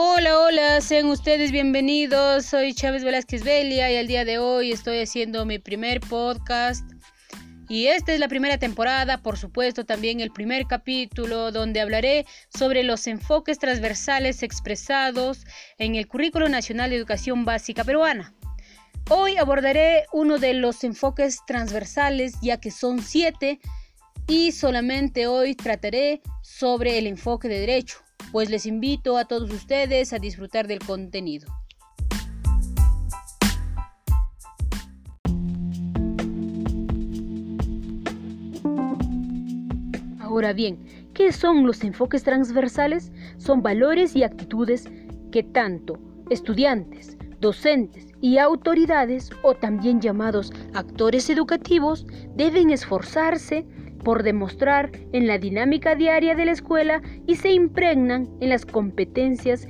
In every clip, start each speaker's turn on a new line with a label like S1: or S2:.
S1: Hola, hola, sean ustedes bienvenidos. Soy Chávez Velázquez Belia y el día de hoy estoy haciendo mi primer podcast. Y esta es la primera temporada, por supuesto, también el primer capítulo donde hablaré sobre los enfoques transversales expresados en el Currículo Nacional de Educación Básica Peruana. Hoy abordaré uno de los enfoques transversales, ya que son siete, y solamente hoy trataré sobre el enfoque de derecho pues les invito a todos ustedes a disfrutar del contenido. Ahora bien, ¿qué son los enfoques transversales? Son valores y actitudes que tanto estudiantes, docentes y autoridades, o también llamados actores educativos, deben esforzarse por demostrar en la dinámica diaria de la escuela y se impregnan en las competencias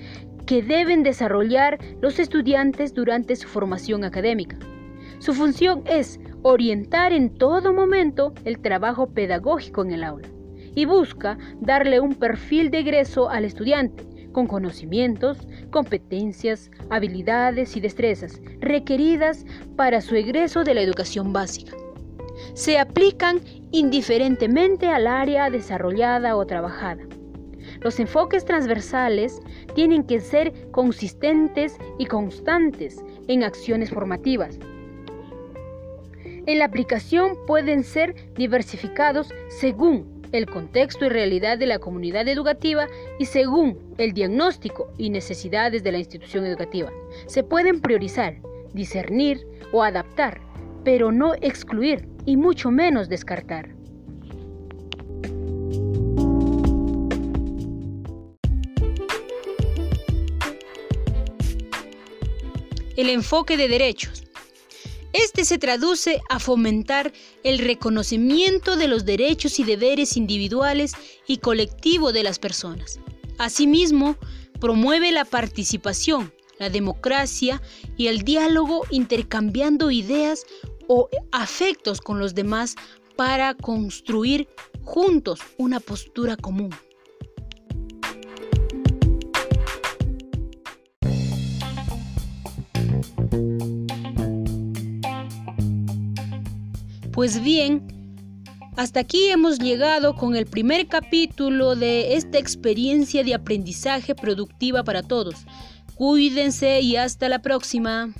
S1: que deben desarrollar los estudiantes durante su formación académica. Su función es orientar en todo momento el trabajo pedagógico en el aula y busca darle un perfil de egreso al estudiante con conocimientos, competencias, habilidades y destrezas requeridas para su egreso de la educación básica se aplican indiferentemente al área desarrollada o trabajada. Los enfoques transversales tienen que ser consistentes y constantes en acciones formativas. En la aplicación pueden ser diversificados según el contexto y realidad de la comunidad educativa y según el diagnóstico y necesidades de la institución educativa. Se pueden priorizar, discernir o adaptar, pero no excluir y mucho menos descartar. El enfoque de derechos. Este se traduce a fomentar el reconocimiento de los derechos y deberes individuales y colectivos de las personas. Asimismo, promueve la participación, la democracia y el diálogo intercambiando ideas o afectos con los demás para construir juntos una postura común. Pues bien, hasta aquí hemos llegado con el primer capítulo de esta experiencia de aprendizaje productiva para todos. Cuídense y hasta la próxima.